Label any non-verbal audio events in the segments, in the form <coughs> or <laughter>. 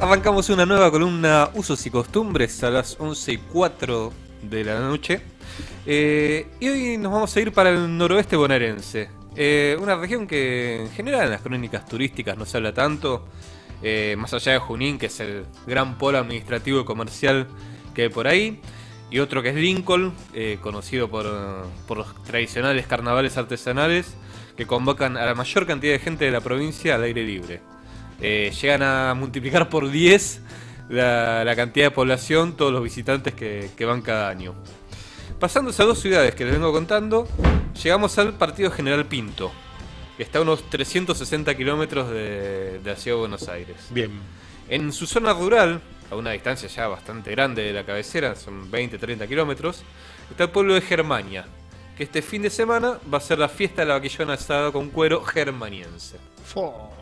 Arrancamos una nueva columna Usos y Costumbres a las 11 y 4 de la noche. Eh, y hoy nos vamos a ir para el noroeste bonaerense. Eh, una región que en general en las crónicas turísticas no se habla tanto. eh, más allá de Junín, que es el gran polo administrativo y comercial que hay por ahí. Y otro que es Lincoln, conocido por, por los tradicionales carnavales artesanales que convocan a la mayor cantidad de gente de la provincia al aire libre. Eh, llegan a multiplicar por 10 la, la cantidad de población, todos los visitantes que, que van cada año. Pasando a dos ciudades que les vengo contando, llegamos al Partido General Pinto, que está a unos 360 kilómetros de, de la ciudad de Buenos Aires. Bien. En su zona rural, a una distancia ya bastante grande de la cabecera, son 20-30 kilómetros, está el pueblo de Germania, que este fin de semana va a ser la fiesta de la vaquillona asada con cuero germaniense. Fo.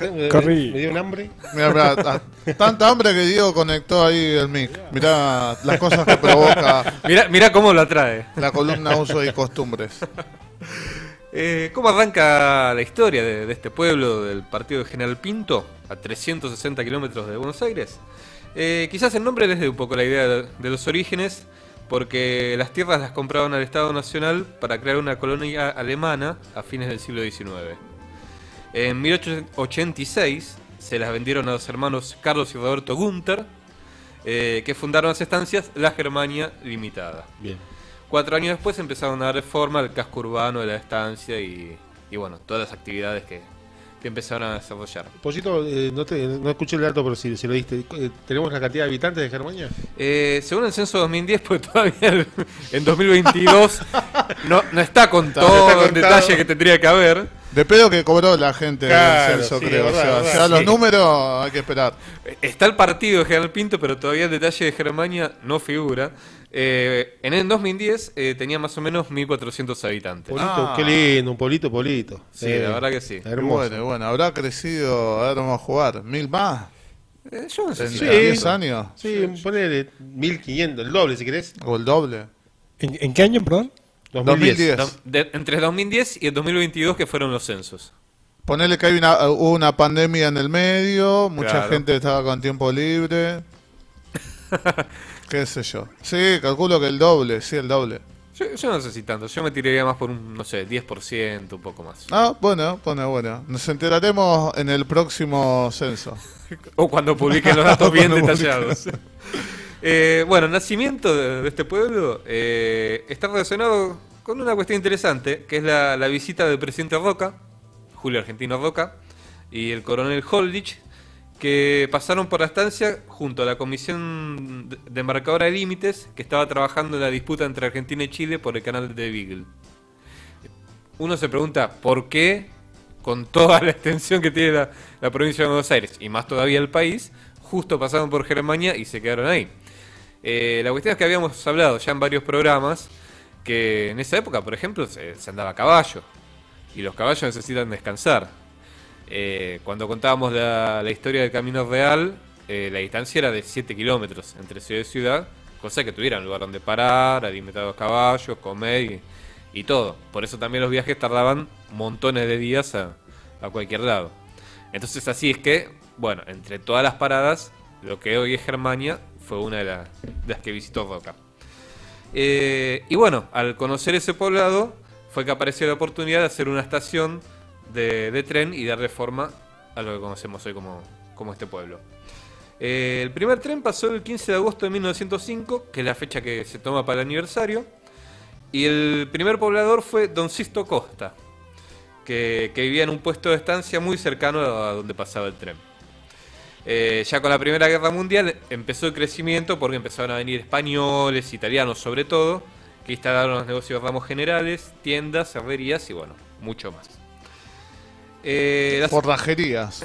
Me, me dio un hambre. Mira, mira, ta- tanta hambre que Diego conectó ahí el mic. Mirá las cosas que provoca Mira, mira cómo lo atrae. la columna Usos y Costumbres. Eh, ¿Cómo arranca la historia de, de este pueblo del partido de General Pinto, a 360 kilómetros de Buenos Aires? Eh, quizás el nombre les dé un poco la idea de, de los orígenes, porque las tierras las compraban al Estado Nacional para crear una colonia alemana a fines del siglo XIX. En 1886 se las vendieron a los hermanos Carlos y Roberto Gunther, eh, que fundaron las estancias La Germania Limitada. Bien. Cuatro años después empezaron a dar reforma al casco urbano de la estancia y, y bueno, todas las actividades que, que empezaron a desarrollar. Pollito, eh, no, te, no escuché el dato, pero si, si lo diste. Eh, ¿Tenemos la cantidad de habitantes de Germania? Eh, según el censo 2010, pues todavía el- en 2022 no, no está con todo está el detalle que tendría que haber. De pedo que cobró la gente Claro, sí, creo. verdad, o sea, verdad. ya los Sí. números hay que esperar. Eh, Está el partido de General Pinto, pero todavía el detalle de Germania no figura. Eh, en el 2010 eh, tenía más o menos 1.400 habitantes. Polito, Ah. qué lindo, un polito, polito. Sí, Eh, la verdad que sí. Hermoso. bueno, bueno, habrá crecido, a ver, vamos a jugar. ¿Mil más? Eh, yo no sé ¿En si Sí. 10 años? Sí, ponele 1500, el doble si querés. ¿O el doble? ¿En, en qué año, perdón? 2010. 2010. Do- de- entre 2010 y el 2022 que fueron los censos. Ponele que hay una, hubo una pandemia en el medio, mucha Claro. gente estaba con tiempo libre. <laughs> ¿Qué sé yo? Sí, calculo que el doble, sí, el doble. Yo, yo no sé si tanto, yo me tiraría más por un, no sé, 10%, un poco más. Ah, bueno, bueno, bueno. Nos enteraremos en el próximo censo. <laughs> O cuando publiquen los datos bien <laughs> detallados. Eh, bueno, el nacimiento de, este pueblo eh, está relacionado con una cuestión interesante, que es la, visita del presidente Roca, Julio Argentino Roca, y el coronel Holdich, que pasaron por la estancia junto a la Comisión de- Embarcadora de Límites, que estaba trabajando en la disputa entre Argentina y Chile por el canal de Beagle. Uno se pregunta, ¿por qué, con toda la extensión que tiene la, la provincia de Buenos Aires, y más todavía el país, justo pasaron por Germania y se quedaron ahí? Eh, la cuestión es que habíamos hablado ya en varios programas que en esa época, por ejemplo, se, andaba a caballo, y los caballos necesitan descansar. Eh, cuando contábamos la, historia del Camino Real, eh, la distancia era de 7 kilómetros entre ciudad y ciudad, cosa que tuvieran lugar donde parar, alimentar a los caballos, comer y, y todo. Por eso también los viajes tardaban montones de días a, a cualquier lado. Entonces así es que, bueno, entre todas las paradas, lo que hoy es Germania fue una de, la- de las que visitó Roca. Eh, y bueno, al conocer ese poblado, fue que apareció la oportunidad de hacer una estación de, tren y darle forma a lo que conocemos hoy como, como este pueblo. Eh, el primer tren pasó el 15 de agosto de 1905, que es la fecha que se toma para el aniversario. Y el primer poblador fue Don Sisto Costa, que, que vivía en un puesto de estancia muy cercano a donde pasaba el tren. Eh, ya con la Primera Guerra Mundial empezó el crecimiento porque empezaron a venir españoles, italianos sobre todo, que instalaron los negocios de ramos generales, tiendas, herrerías y bueno, mucho más. Eh, las- Forrajerías.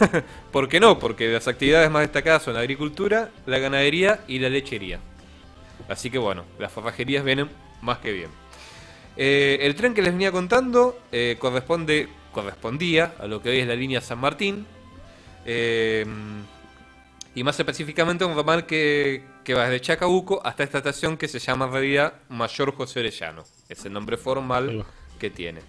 <laughs> ¿Por qué no? Porque las actividades más destacadas son la agricultura, la ganadería y la lechería. Así que bueno, las forrajerías vienen más que bien. Eh, el tren que les venía contando eh, corresponde, correspondía a lo que hoy es la línea San Martín. Eh, y más específicamente un ramal que, que va desde Chacabuco hasta esta estación que se llama en realidad Mayor José Orellano. Es el nombre formal que tiene.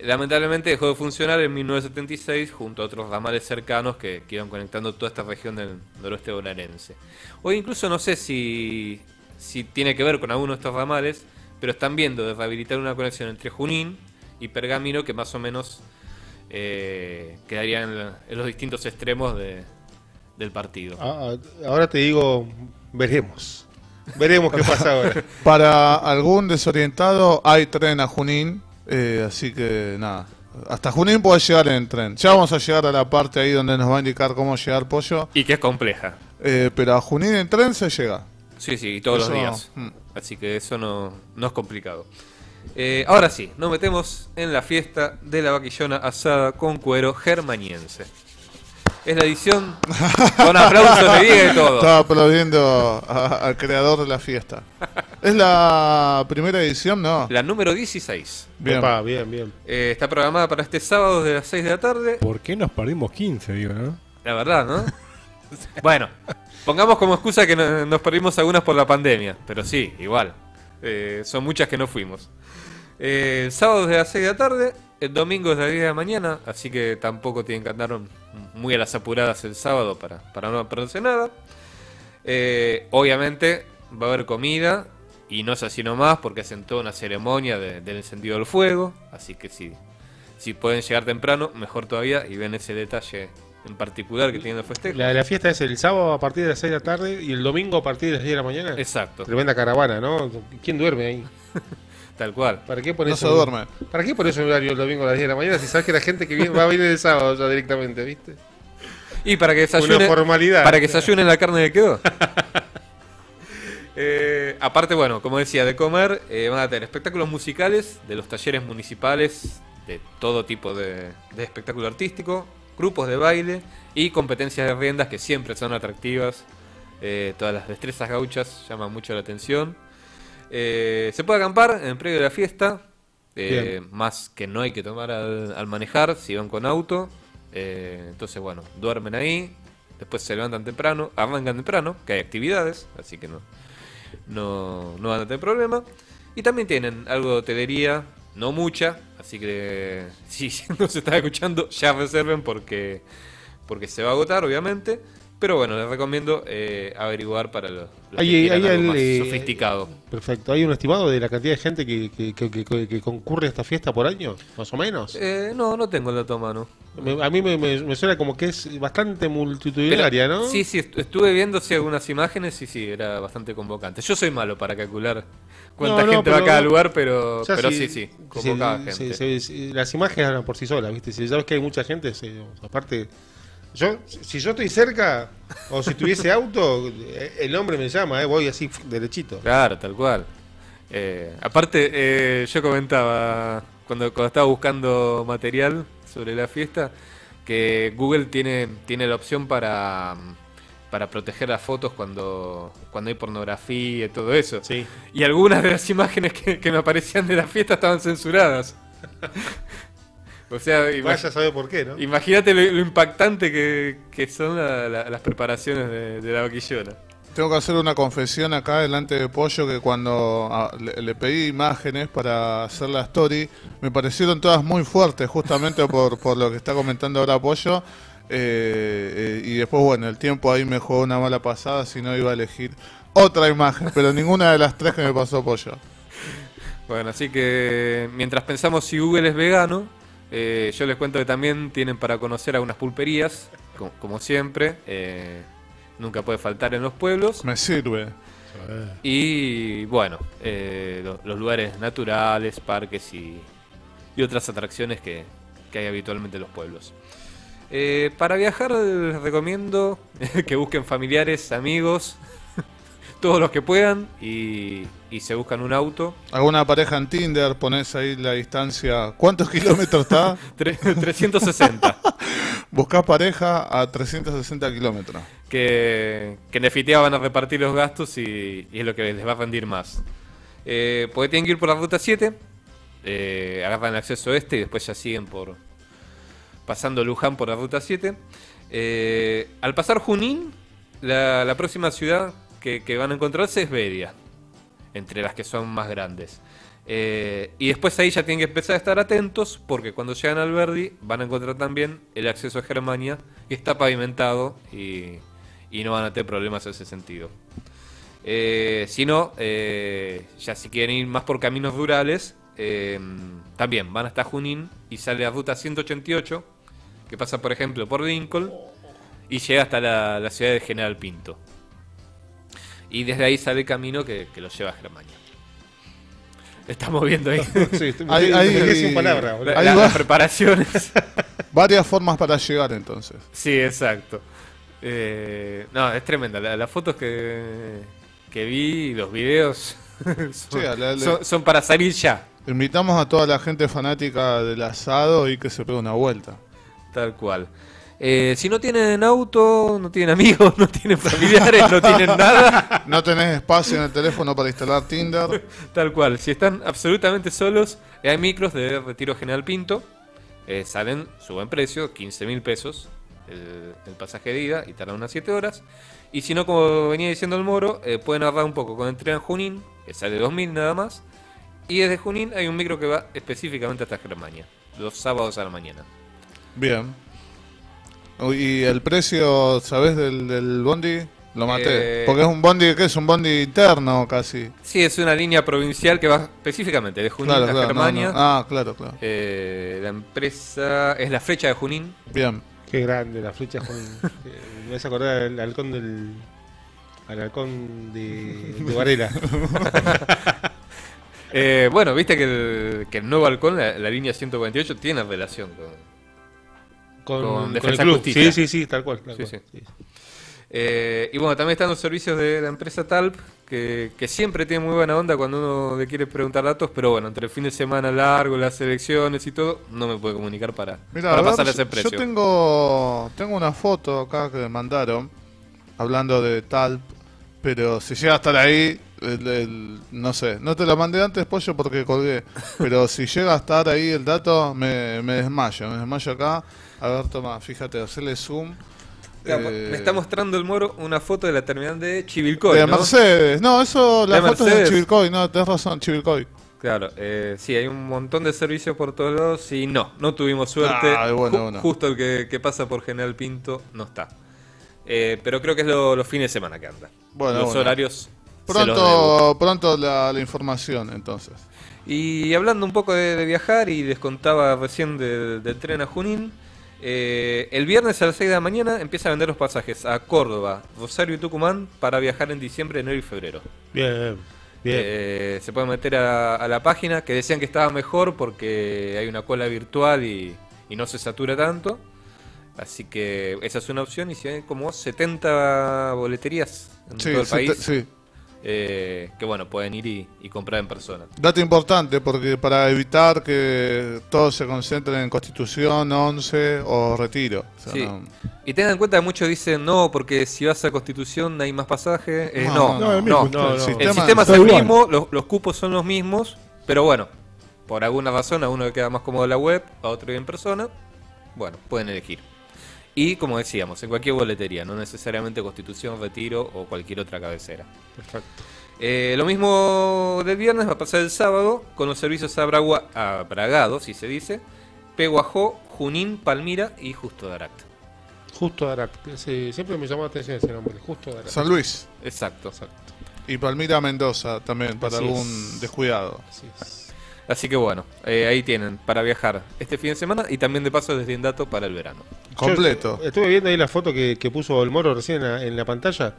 Lamentablemente dejó de funcionar en 1976 junto a otros ramales cercanos que, que iban conectando toda esta región del noroeste bonaerense. Hoy incluso no sé si, si tiene que ver con alguno de estos ramales, pero están viendo de rehabilitar una conexión entre Junín y Pergamino que más o menos eh, quedaría en, la- en los distintos extremos de- del partido. Ah, ah, ahora te digo, veremos. Veremos qué pasa ahora. <laughs> Para algún desorientado hay tren a Junín, eh, así que nada. Hasta Junín puede llegar en tren. Ya vamos a llegar a la parte ahí donde nos va a indicar cómo llegar pollo. Y que es compleja. eh, pero a Junín en tren se llega. Sí, sí, todos Eso, los días. mm. Así que eso no, no es complicado. Eh, ahora sí, nos metemos en la fiesta de la vaquillona asada con cuero germaniense. Es la edición con aplausos de Diego y <laughs> todo. Estaba aplaudiendo a- al creador de la fiesta. ¿Es la primera edición? No. La número 16. Bien. Opa, bien, bien. Eh, está programada para este sábado de las 6 de la tarde. ¿Por qué nos perdimos 15, digo, no? La verdad, ¿no? bueno, pongamos como excusa que no- nos perdimos algunas por la pandemia, pero sí, igual. Eh, son muchas que no fuimos. Eh, el sábado desde las 6 de la tarde, el domingo desde las 10 de la mañana, así que tampoco tienen que andar muy a las apuradas el sábado para, para no perderse nada. Eh, obviamente va a haber comida y no es así nomás porque hacen toda una ceremonia de- del encendido del fuego, así que si, si pueden llegar temprano, mejor todavía y ven ese detalle en particular que tiene el festejo. La, la fiesta es el sábado a partir de las 6 de la tarde y el domingo a partir de las 10 de la mañana. Exacto, Tremenda caravana, ¿no? ¿Quién duerme ahí? <laughs> tal cual. ¿Para qué No pones se un- duerme. ¿Para qué pones un horario el domingo a las 10 de la mañana si sabes que la gente que viene va a venir el sábado ya directamente, ¿viste? Y para que Una desayune, formalidad. para que desayunen la carne que quedó. <laughs> Eh, aparte, bueno, como decía, de comer, eh, van a tener espectáculos musicales de los talleres municipales, de todo tipo de, de espectáculo artístico, grupos de baile y competencias de riendas que siempre son atractivas. Eh, todas las destrezas gauchas llaman mucho la atención. Eh, se puede acampar en el predio de la fiesta, eh, más que no hay que tomar al, al manejar si van con auto. Entonces, bueno, duermen ahí, después se levantan temprano, arrancan temprano, que hay actividades, así que no, no, no van a tener problema. Y también tienen algo de hotelería, no mucha, así que <laughs> si no se está escuchando, ya reserven porque, porque se va a agotar, obviamente. Pero bueno, les recomiendo eh, averiguar para los, los que Hay- quieran hay algo el, más eh, sofisticado. Perfecto. ¿Hay un estimado de la cantidad de gente que, que- que- que- que concurre a esta fiesta por año? Más o menos. Eh, no, no tengo el dato a mano. Me- a mí me, me- me suena como que es bastante multitudinaria, Pero- ¿no? Sí, sí, est- estuve viendo sí, algunas imágenes y sí, era bastante convocante. Yo soy malo para calcular cuánta No, no, gente va a cada lugar, pero, O sea, pero si- sí, sí, convocaba si- gente. si- las imágenes hablan por sí solas, ¿viste? Si sabes que hay mucha gente, aparte. Yo, si yo estoy cerca, o si tuviese auto, eh, el hombre me llama, eh, voy así, <laughs> derechito. Claro, tal cual. Eh, aparte, eh, yo comentaba cuando, cuando estaba buscando material sobre la fiesta que Google tiene, tiene la opción para, para proteger las fotos cuando, cuando hay pornografía y todo eso. Sí. Y algunas de las <laughs> imágenes que, que me aparecían de la fiesta estaban censuradas. <laughs> o sea, Vaya a saber por qué, ¿no? imagínate lo, lo impactante que, que son la- la- las preparaciones de, de la vaquillona. Tengo que hacer una confesión acá delante de Pollo que cuando ah, le, le pedí imágenes para hacer la story, me parecieron todas muy fuertes, justamente por, por lo que está comentando ahora Pollo. Eh, eh, y después, bueno, el tiempo ahí me jugó una mala pasada, si no iba a elegir otra imagen, pero ninguna de las tres que me pasó Pollo. Bueno, así que mientras pensamos si Google es vegano, eh, yo les cuento que también tienen para conocer algunas pulperías, co- como, siempre. eh, nunca puede faltar en los pueblos. Me sirve. Y bueno, eh, lo- los lugares naturales, parques y, y otras atracciones que, que hay habitualmente en los pueblos. Para viajar les recomiendo <laughs> que busquen familiares, amigos, todos los que puedan y, y se buscan un auto. Alguna pareja en Tinder, pones ahí la distancia. ¿Cuántos kilómetros está? <laughs> Tre- 360. <laughs> Buscás pareja a 360 kilómetros. que, que en definitiva van a repartir los gastos y, y es lo que les va a rendir más. Eh, porque tienen que ir por la ruta 7, eh, agarran el acceso este y después ya siguen por pasando Luján por la ruta 7. Eh, al pasar Junín, la, la próxima ciudad que, que van a encontrarse es Bedia, entre las que son más grandes. Eh, y después ahí ya tienen que empezar a estar atentos porque cuando llegan al Verdi van a encontrar también el acceso a Germania que está pavimentado y, y no van a tener problemas en ese sentido. Eh, si no, eh, ya si quieren ir más por caminos rurales, eh, también van hasta Junín y sale la ruta 188 que pasa por ejemplo por Lincoln y llega hasta la, la ciudad de General Pinto. Y desde ahí sale el camino que, que lo lleva a Germania. Estamos viendo ahí <laughs> Sí, estoy- Hay- hay- quedé sin palabras, boludo. la- Ahí la- va. las preparaciones. <laughs> Varias formas para llegar entonces. Sí, exacto. Eh, no, es tremenda. La- las fotos que, que vi y los videos <laughs> son, Sí, la- la- son- son para salir ya. Invitamos a toda la gente fanática del asado y que se pegue una vuelta. Tal cual. Eh, si no tienen auto, no tienen amigos, <laughs> no tienen familiares, no tienen nada, <laughs> No tenés espacio en el teléfono para instalar Tinder. <laughs> tal cual. Si están absolutamente solos, hay micros de Retiro General Pinto. eh, salen su buen precio, 15 mil pesos el, el pasaje de ida y tardan unas 7 horas. Y si no, como venía diciendo el Moro, eh, pueden ahorrar un poco con el tren Junín, que sale 2.000 nada más. Y desde Junín hay un micro que va específicamente hasta Germania, los sábados a la mañana. Bien. ¿Y el precio, sabes, del, del bondi? Lo maté. Eh, Porque es un bondi, ¿qué es? Un bondi interno casi. Sí, es una línea provincial que va específicamente de Junín Claro, a claro. Germania. no. Ah, claro, claro. Eh, la empresa es la flecha de Junín. Bien. Qué grande la flecha con. <laughs> eh, me vas a acordar al halcón del. Al halcón de, de Varela. <laughs> Eh, bueno, viste que el, que el nuevo halcón, la, la línea 148, tiene relación con. Con, Con con Defensa el club. Justicia. Sí, sí, sí, tal cual. tal Sí, cual, sí. sí. Eh, y bueno, también están los servicios de la empresa Talp, que, que siempre tiene muy buena onda cuando uno le quiere preguntar datos, pero bueno, entre el fin de semana largo, las elecciones y todo, no me puede comunicar para, Mira, para pasarle ese yo- precio. Yo tengo, tengo una foto acá que me mandaron hablando de Talp, pero si llega a estar ahí, el- el- no sé, no te la mandé antes, pollo, porque colgué, pero si llega a estar ahí el dato, me, me desmayo, me desmayo acá. A ver, toma, fíjate, hacerle zoom. Claro, Eh, Me está mostrando el moro una foto de la terminal de Chivilcoy, de ¿no? Mercedes, no, eso, la De foto es de. Chivilcoy, no, tenés razón, Chivilcoy. Claro, eh, sí, hay un montón de servicios por todos lados y no, no tuvimos suerte. Ah, bueno, Ju- bueno. Justo el que, que pasa por General Pinto no está. Eh, pero creo que es lo- los fines de semana que anda. Bueno, los horarios. Pronto, pronto la, la información, entonces. Y hablando un poco de, de viajar, y les contaba recién de- del tren a Junín, eh, el viernes a las 6 de la mañana empieza a vender los pasajes a Córdoba, Rosario y Tucumán para viajar en diciembre, enero y febrero. Bien, bien. Eh, se pueden meter a, a la página que decían que estaba mejor porque hay una cola virtual y, y no se satura tanto. Así que esa es una opción y si hay como 70 boleterías en Sí, todo el país sí. Eh, que bueno, pueden ir y, y comprar en persona. Dato importante, porque para evitar que todo se concentre en Constitución, 11 o Retiro. O sea, Sí. no- Y tengan en cuenta que muchos dicen no, porque si vas a Constitución hay más pasaje. Eh, No, no, no, no, el mismo, no, el no. El sistema es el igual. mismo, los, los cupos son los mismos, pero bueno, por alguna razón a uno le queda más cómodo la web, a otro en persona. Bueno, pueden elegir. Y como decíamos, en cualquier boletería, no necesariamente Constitución, Retiro o cualquier otra cabecera. Perfecto. Eh, lo mismo del viernes va a pasar el sábado con los servicios a Bragua, a Bragado, si se dice, Peguajó, Junín, Palmira y Justo de Aracta. Justo Darat. Ese- siempre me llamó la atención ese nombre. Justo Darat. San Luis Exacto. Exacto. y Palmira Mendoza también, para Así algún es. descuidado. Así es. Así que bueno, eh, ahí tienen para viajar este fin de semana y también de paso desde dato para el verano. Completo. Yo estuve viendo ahí la foto que, que puso el moro recién en la, en la pantalla.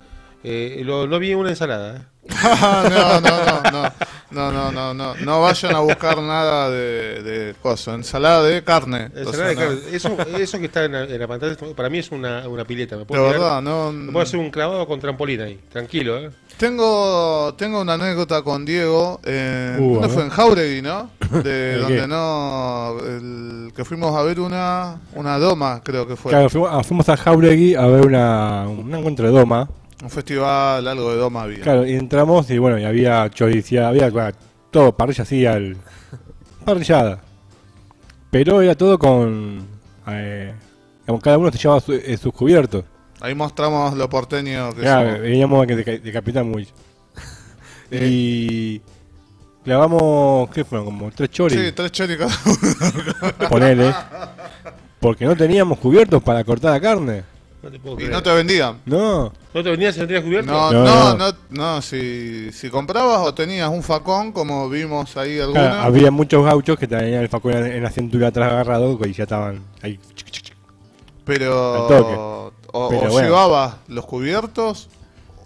Eh, lo- no vi una ensalada. ¿eh? <laughs> no, no, no, no, no, no, no, no, no vayan a buscar nada de, de cosa, ensalada de carne. Ensalada de. Eso, eso que está en la, en la pantalla para mí es una, una pileta. Me De puedo, verdad, no. me puedo hacer un clavado con trampolín ahí. Tranquilo, ¿eh? Tengo, tengo una anécdota con Diego. eh, Uh, ¿Dónde fue? En Jauregui, ¿no? <coughs> De ¿De donde qué? no. el- que fuimos a ver una, una doma, creo que fue. Claro, fuimos, ah, a Jauregui a ver una, un encuentro de doma. Un festival, algo de doma había. Claro, y entramos y bueno, y había choricia, había bueno, todo, parrilla así, al, parrillada. Pero era todo con... Eh, cada uno se llevaba su- eh, sus cubiertos. Ahí mostramos lo porteño que Claro, somos. veníamos de, de- de Capitán Muy. <laughs> y clavamos, ¿qué fueron? Como tres choris, Sí, tres choris cada uno. ponele. <laughs> Porque no teníamos cubiertos para cortar la carne. No te puedo Y creer. no te vendían. No. ¿No te venías si no tenías cubierto? No, No, no, no. no, no, si, si comprabas o tenías un facón, como vimos ahí Claro, alguna, había muchos gauchos que tenían el facón en en la cintura atrás agarrado y ya estaban ahí. pero, al toque. O, Pero o bueno. llevabas los cubiertos,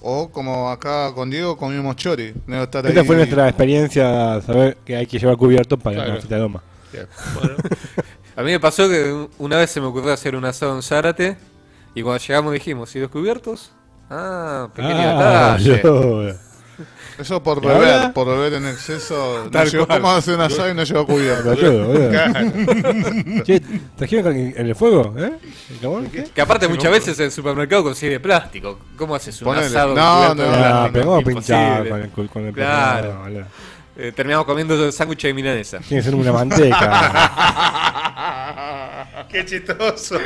o como acá con Diego comimos chori. No estar Esta ahí- fue nuestra experiencia, saber que hay que llevar cubiertos para Claro. de doma. Bien, Bueno, A mí me pasó que una vez se me ocurrió hacer un asado en Zárate y cuando llegamos dijimos, ¿y los cubiertos? Ah, pequeño Ah, detalle. yo- Eso por ¿Y beber, ahora? por beber en exceso. Tal. ¿Cómo hacer un asado y no lleva cubierto? <laughs> Che, ¿trajeron en el fuego? ¿Eh? ¿El? ¿Qué? Que aparte muchas veces en el supermercado consigue plástico. ¿Cómo haces un Ponele. asado No, no, de no, Ah, no. Eh, terminamos comiendo sándwich de milanesa. Tiene que ser una manteca. <laughs> Qué chistoso.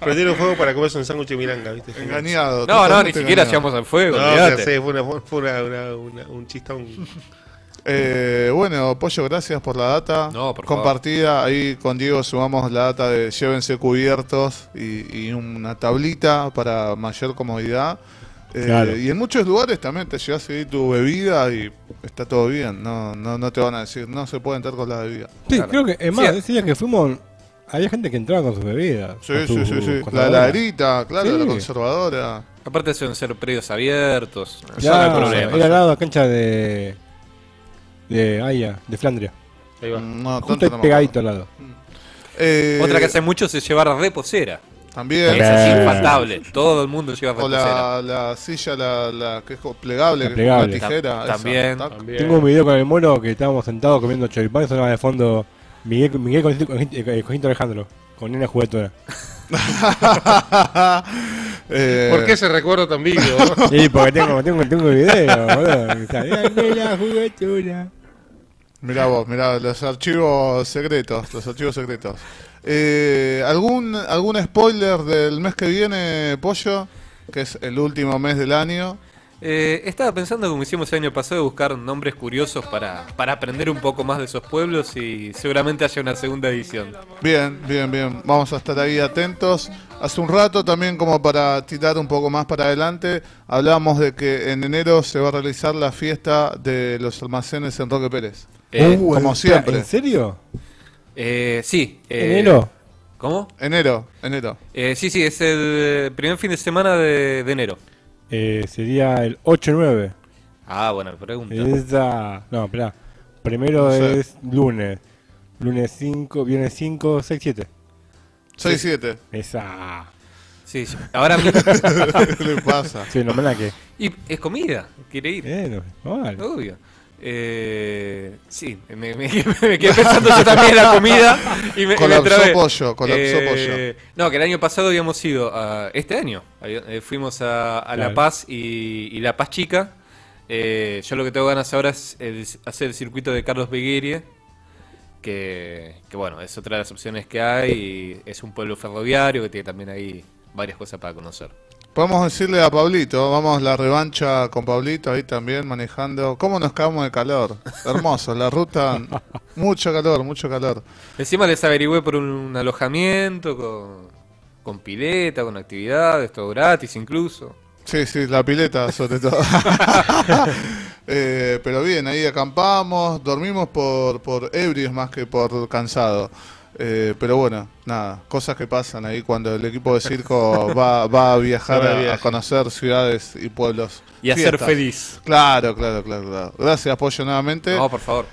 Prendieron fuego para comerse un sándwich de miranga, ¿viste? Engañado. No, no, ni siquiera engañado. llevamos al fuego. No, ya olvídate. sé, fue, una, fue una, una- una- un chistón. Eh, bueno, Pollo, gracias por la data No, por favor. compartida. Ahí con Diego sumamos la data de llévense cubiertos y, y una tablita para mayor comodidad. Eh, Claro. Y en muchos lugares también te llevas ahí tu bebida y está todo bien. No, no, no te van a decir, no se puede entrar con la bebida. Sí, Claro. creo que, es más, Sí. ese día que fuimos, había gente que entraba con sus bebidas. Sí, sí, sí, sí. La heladerita, claro, Sí. la conservadora. Aparte suelen ser predios abiertos. Claro, no hay problema. era al lado de la cancha de. de Aya, de Flandria. Ahí va. No, Justo tanto no pegadito al lado. Eh, Otra que hace mucho es llevar reposera. También. Esa es Eh. infaltable. Todo el mundo lleva O reposera. la, la silla, la, la que es plegable, La que plegable. es una tijera. También. Tengo un video con el mono que estábamos sentados comiendo choripán y sonaba de fondo Miguel, Miguel Cojito, Cojito- Cojito Alejandro, con nena juguetona. <laughs> Eh, ¿Por qué ese recuerdo tan vivo? Sí, porque tengo, tengo, tengo el video, boludo. Juguetona. Mirá vos, mirá, los archivos secretos, los archivos secretos. Eh, ¿algún, ¿Algún spoiler del mes que viene, Pollo? Que es el último mes del año. Eh, estaba pensando, como hicimos el año pasado, buscar nombres curiosos para, para aprender un poco más de esos pueblos y seguramente haya una segunda edición. Bien, bien, bien. Vamos a estar ahí atentos. Hace un rato también como para tirar un poco más para adelante, hablábamos de que en enero se va a realizar la fiesta de los almacenes en Roque Pérez. Eh, Uh, como siempre. ¿En serio? eh, sí. eh, ¿Enero? ¿Cómo? Enero, enero. Eh, sí, sí, es el primer fin de semana de, de enero. Eh, sería el 8-9. Ah, buena pregunta. Esa. No, espera. Primero No sé. es lunes. Lunes 5, viernes 5, 6, 7. 6-7. Esa. Sí, sí. Ahora <laughs> mismo. ¿Qué <laughs> le pasa? Sí, no me la que. y es comida, quiere ir. Eh, no, no vale. Obvio. Eh, sí, me, me- <laughs> me quedé pensando yo también en la comida y me, me Colapsó trabé. pollo, colapsó Eh, No, que el año pasado habíamos ido, a, este año, eh, fuimos a, a La. Paz y, y La Paz Chica. Eh, yo lo que tengo ganas ahora es el- hacer el circuito de Carlos Beguerie, que, que bueno, es otra de las opciones que hay. y es un pueblo ferroviario que tiene también ahí varias cosas para conocer. Podemos decirle a Pablito, vamos la revancha con Pablito ahí también manejando. ¿Cómo nos cagamos de calor? Hermoso, la ruta, <laughs> mucho calor, mucho calor. Encima les averigüé por un, un alojamiento con, con pileta, con actividades, todo gratis incluso. Sí, sí, la pileta sobre todo. <laughs> <laughs> Eh, pero bien, ahí acampamos, dormimos por, por ebrios más que por cansado. Eh, pero bueno, nada, cosas que pasan ahí cuando el equipo de circo <laughs> va, va a viajar a, conocer ciudades y pueblos. Y a ser feliz. Claro, claro, claro, claro. Gracias, Pollo, nuevamente. No, por favor.